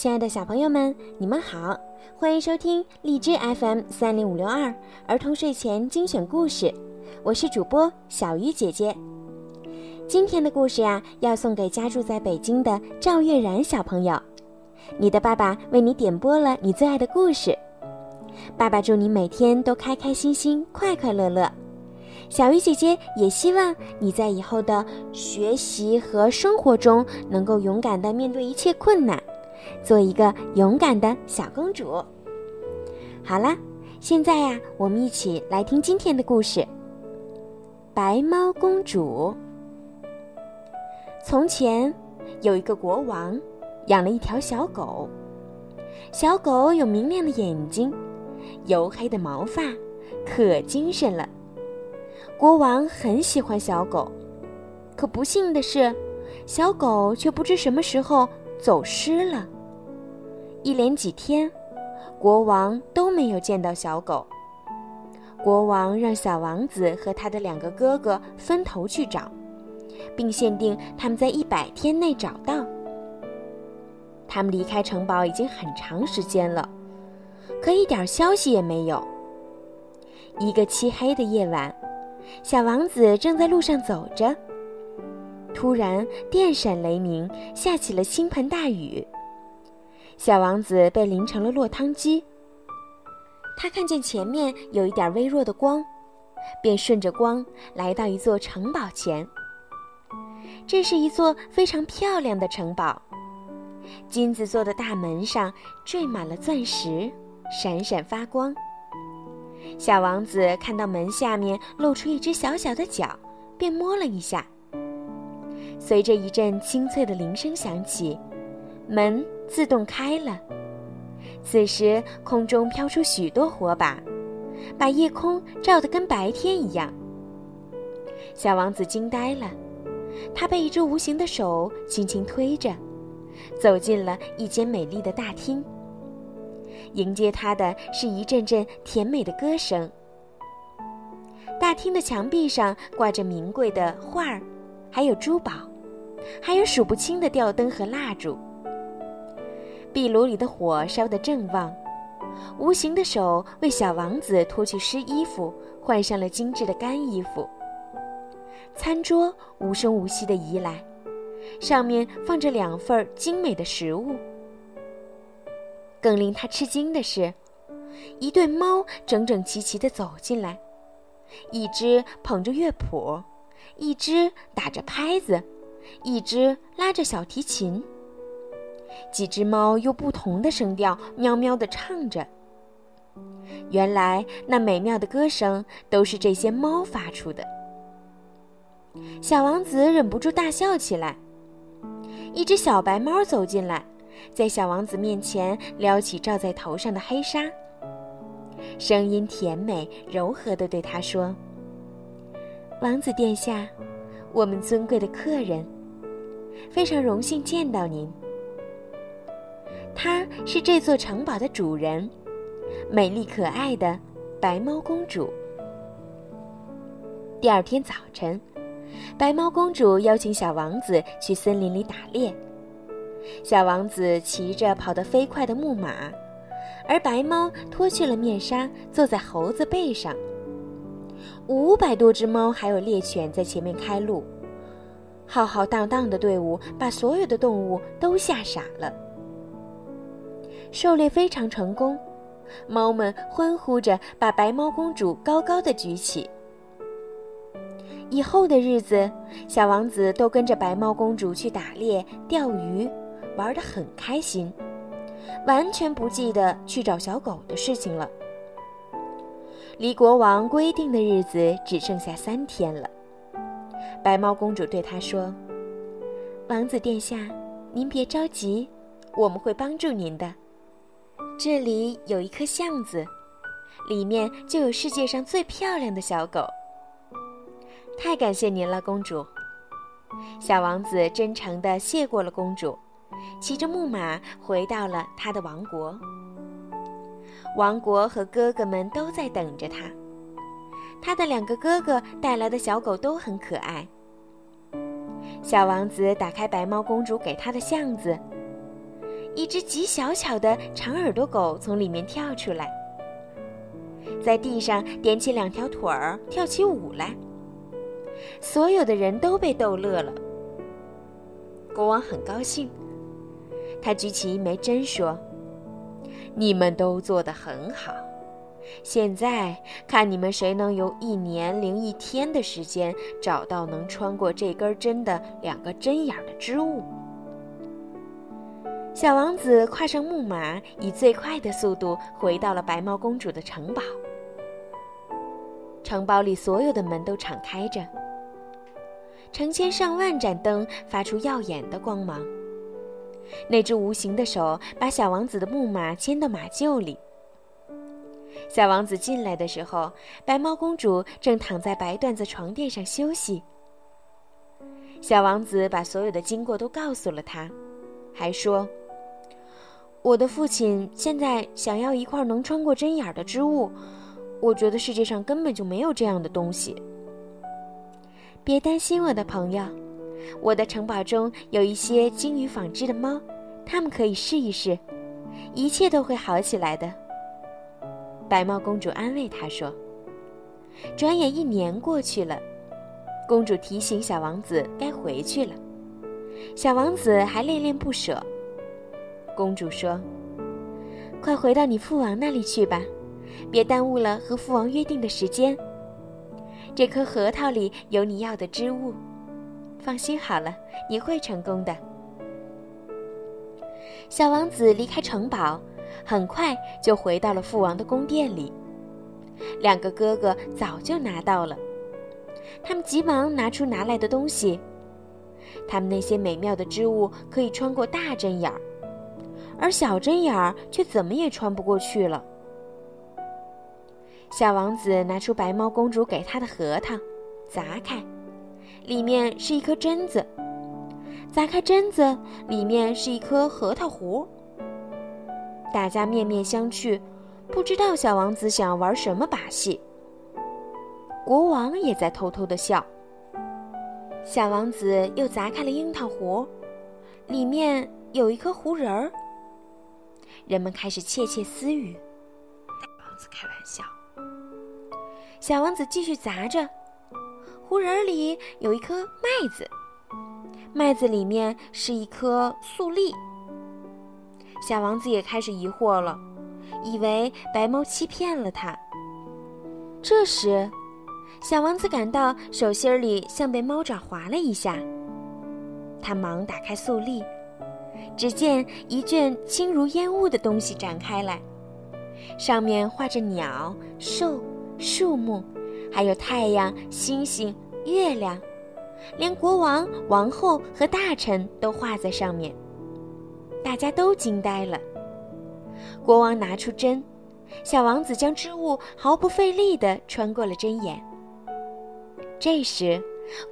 亲爱的小朋友们，你们好，欢迎收听荔枝 FM 三零五六二儿童睡前精选故事，我是主播小鱼姐姐。今天的故事呀，要送给家住在北京的赵月然小朋友，你的爸爸为你点播了你最爱的故事。爸爸祝你每天都开开心心、快快乐乐。小鱼姐姐也希望你在以后的学习和生活中，能够勇敢地面对一切困难。做一个勇敢的小公主。好了，现在呀，我们一起来听今天的故事。白猫公主。从前，有一个国王，养了一条小狗。小狗有明亮的眼睛，黝黑的毛发，可精神了。国王很喜欢小狗，可不幸的是，小狗却不知什么时候。走失了。一连几天，国王都没有见到小狗。国王让小王子和他的两个哥哥分头去找，并限定他们在一百天内找到。他们离开城堡已经很长时间了，可一点消息也没有。一个漆黑的夜晚，小王子正在路上走着。突然，电闪雷鸣，下起了倾盆大雨。小王子被淋成了落汤鸡。他看见前面有一点微弱的光，便顺着光来到一座城堡前。这是一座非常漂亮的城堡，金子做的大门上缀满了钻石，闪闪发光。小王子看到门下面露出一只小小的脚，便摸了一下。随着一阵清脆的铃声响起，门自动开了。此时，空中飘出许多火把，把夜空照得跟白天一样。小王子惊呆了，他被一只无形的手轻轻推着，走进了一间美丽的大厅。迎接他的是一阵阵甜美的歌声。大厅的墙壁上挂着名贵的画儿，还有珠宝。还有数不清的吊灯和蜡烛，壁炉里的火烧得正旺，无形的手为小王子脱去湿衣服，换上了精致的干衣服。餐桌无声无息地移来，上面放着两份精美的食物。更令他吃惊的是，一对猫整整齐齐地走进来，一只捧着乐谱，一只打着拍子。一只拉着小提琴，几只猫用不同的声调喵喵地唱着。原来那美妙的歌声都是这些猫发出的。小王子忍不住大笑起来。一只小白猫走进来，在小王子面前撩起罩在头上的黑纱，声音甜美柔和地对他说：“王子殿下。”我们尊贵的客人，非常荣幸见到您。她是这座城堡的主人，美丽可爱的白猫公主。第二天早晨，白猫公主邀请小王子去森林里打猎。小王子骑着跑得飞快的木马，而白猫脱去了面纱，坐在猴子背上。五百多只猫还有猎犬在前面开路，浩浩荡荡的队伍把所有的动物都吓傻了。狩猎非常成功，猫们欢呼着把白猫公主高高的举起。以后的日子，小王子都跟着白猫公主去打猎、钓鱼，玩得很开心，完全不记得去找小狗的事情了。离国王规定的日子只剩下三天了。白猫公主对他说：“王子殿下，您别着急，我们会帮助您的。这里有一颗橡子，里面就有世界上最漂亮的小狗。太感谢您了，公主。”小王子真诚地谢过了公主，骑着木马回到了他的王国。王国和哥哥们都在等着他。他的两个哥哥带来的小狗都很可爱。小王子打开白猫公主给他的巷子，一只极小巧的长耳朵狗从里面跳出来，在地上点起两条腿儿，跳起舞来。所有的人都被逗乐了。国王很高兴，他举起一枚针说：“你们都做得很好。”现在看你们谁能用一年零一天的时间找到能穿过这根针的两个针眼的织物。小王子跨上木马，以最快的速度回到了白猫公主的城堡。城堡里所有的门都敞开着，成千上万盏灯发出耀眼的光芒。那只无形的手把小王子的木马牵到马厩里。小王子进来的时候，白猫公主正躺在白缎子床垫上休息。小王子把所有的经过都告诉了他，还说：“我的父亲现在想要一块能穿过针眼的织物，我觉得世界上根本就没有这样的东西。别担心，我的朋友，我的城堡中有一些精于纺织的猫，它们可以试一试，一切都会好起来的。”白猫公主安慰他说：“转眼一年过去了，公主提醒小王子该回去了。小王子还恋恋不舍。公主说：‘快回到你父王那里去吧，别耽误了和父王约定的时间。这颗核桃里有你要的织物，放心好了，你会成功的。’小王子离开城堡。”很快就回到了父王的宫殿里，两个哥哥早就拿到了，他们急忙拿出拿来的东西。他们那些美妙的织物可以穿过大针眼儿，而小针眼儿却怎么也穿不过去了。小王子拿出白猫公主给他的核桃，砸开，里面是一颗榛子；砸开榛子，里面是一颗核桃核。大家面面相觑，不知道小王子想玩什么把戏。国王也在偷偷的笑。小王子又砸开了樱桃核，里面有一颗胡人儿。人们开始窃窃私语，王子开玩笑。小王子继续砸着，胡人里有一颗麦子，麦子里面是一颗粟粒。小王子也开始疑惑了，以为白猫欺骗了他。这时，小王子感到手心里像被猫爪划了一下，他忙打开粟粒，只见一卷轻如烟雾的东西展开来，上面画着鸟、兽、树木，还有太阳、星星、月亮，连国王、王后和大臣都画在上面。大家都惊呆了。国王拿出针，小王子将织物毫不费力地穿过了针眼。这时，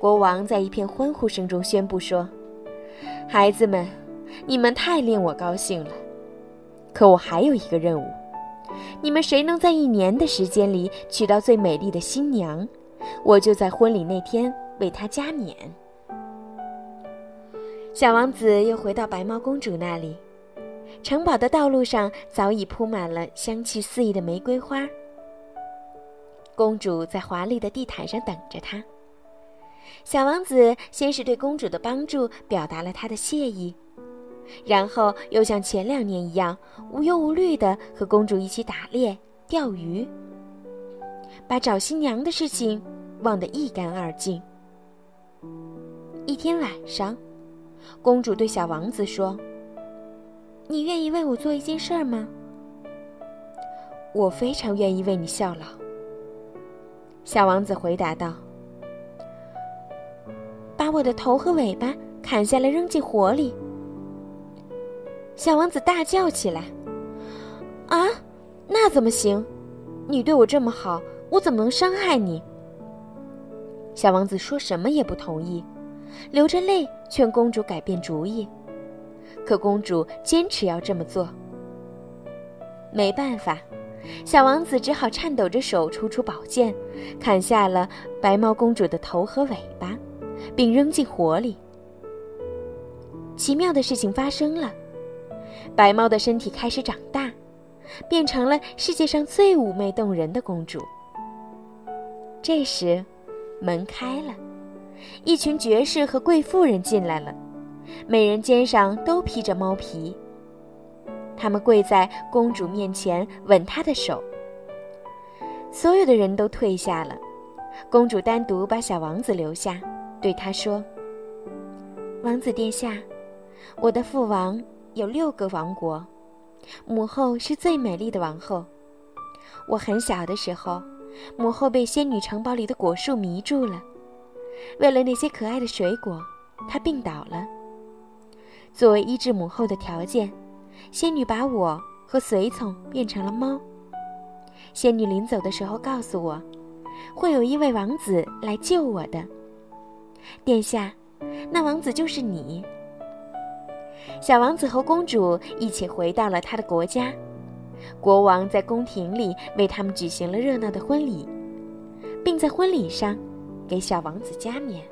国王在一片欢呼声中宣布说：“孩子们，你们太令我高兴了。可我还有一个任务，你们谁能在一年的时间里娶到最美丽的新娘，我就在婚礼那天为她加冕。”小王子又回到白毛公主那里，城堡的道路上早已铺满了香气四溢的玫瑰花。公主在华丽的地毯上等着他。小王子先是对公主的帮助表达了他的谢意，然后又像前两年一样无忧无虑地和公主一起打猎、钓鱼，把找新娘的事情忘得一干二净。一天晚上。公主对小王子说：“你愿意为我做一件事儿吗？”“我非常愿意为你效劳。”小王子回答道。“把我的头和尾巴砍下来扔进火里。”小王子大叫起来。“啊，那怎么行？你对我这么好，我怎么能伤害你？”小王子说什么也不同意。流着泪劝公主改变主意，可公主坚持要这么做。没办法，小王子只好颤抖着手抽出宝剑，砍下了白猫公主的头和尾巴，并扔进火里。奇妙的事情发生了，白猫的身体开始长大，变成了世界上最妩媚动人的公主。这时，门开了，一群爵士和贵妇人进来了，每人肩上都披着猫皮。他们跪在公主面前，吻她的手。所有的人都退下了，公主单独把小王子留下，对他说：“王子殿下，我的父王有六个王国，母后是最美丽的王后。我很小的时候，母后被仙女城堡里的果树迷住了，为了那些可爱的水果，她病倒了。作为医治母后的条件，仙女把我和随从变成了猫。”仙女临走的时候告诉我，会有一位王子来救我的。殿下，那王子就是你。小王子和公主一起回到了他的国家，国王在宫廷里为他们举行了热闹的婚礼，并在婚礼上给小王子加冕。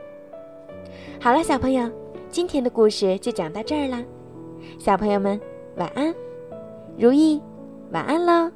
好了，小朋友，今天的故事就讲到这儿啦。小朋友们，晚安，如意，晚安喽。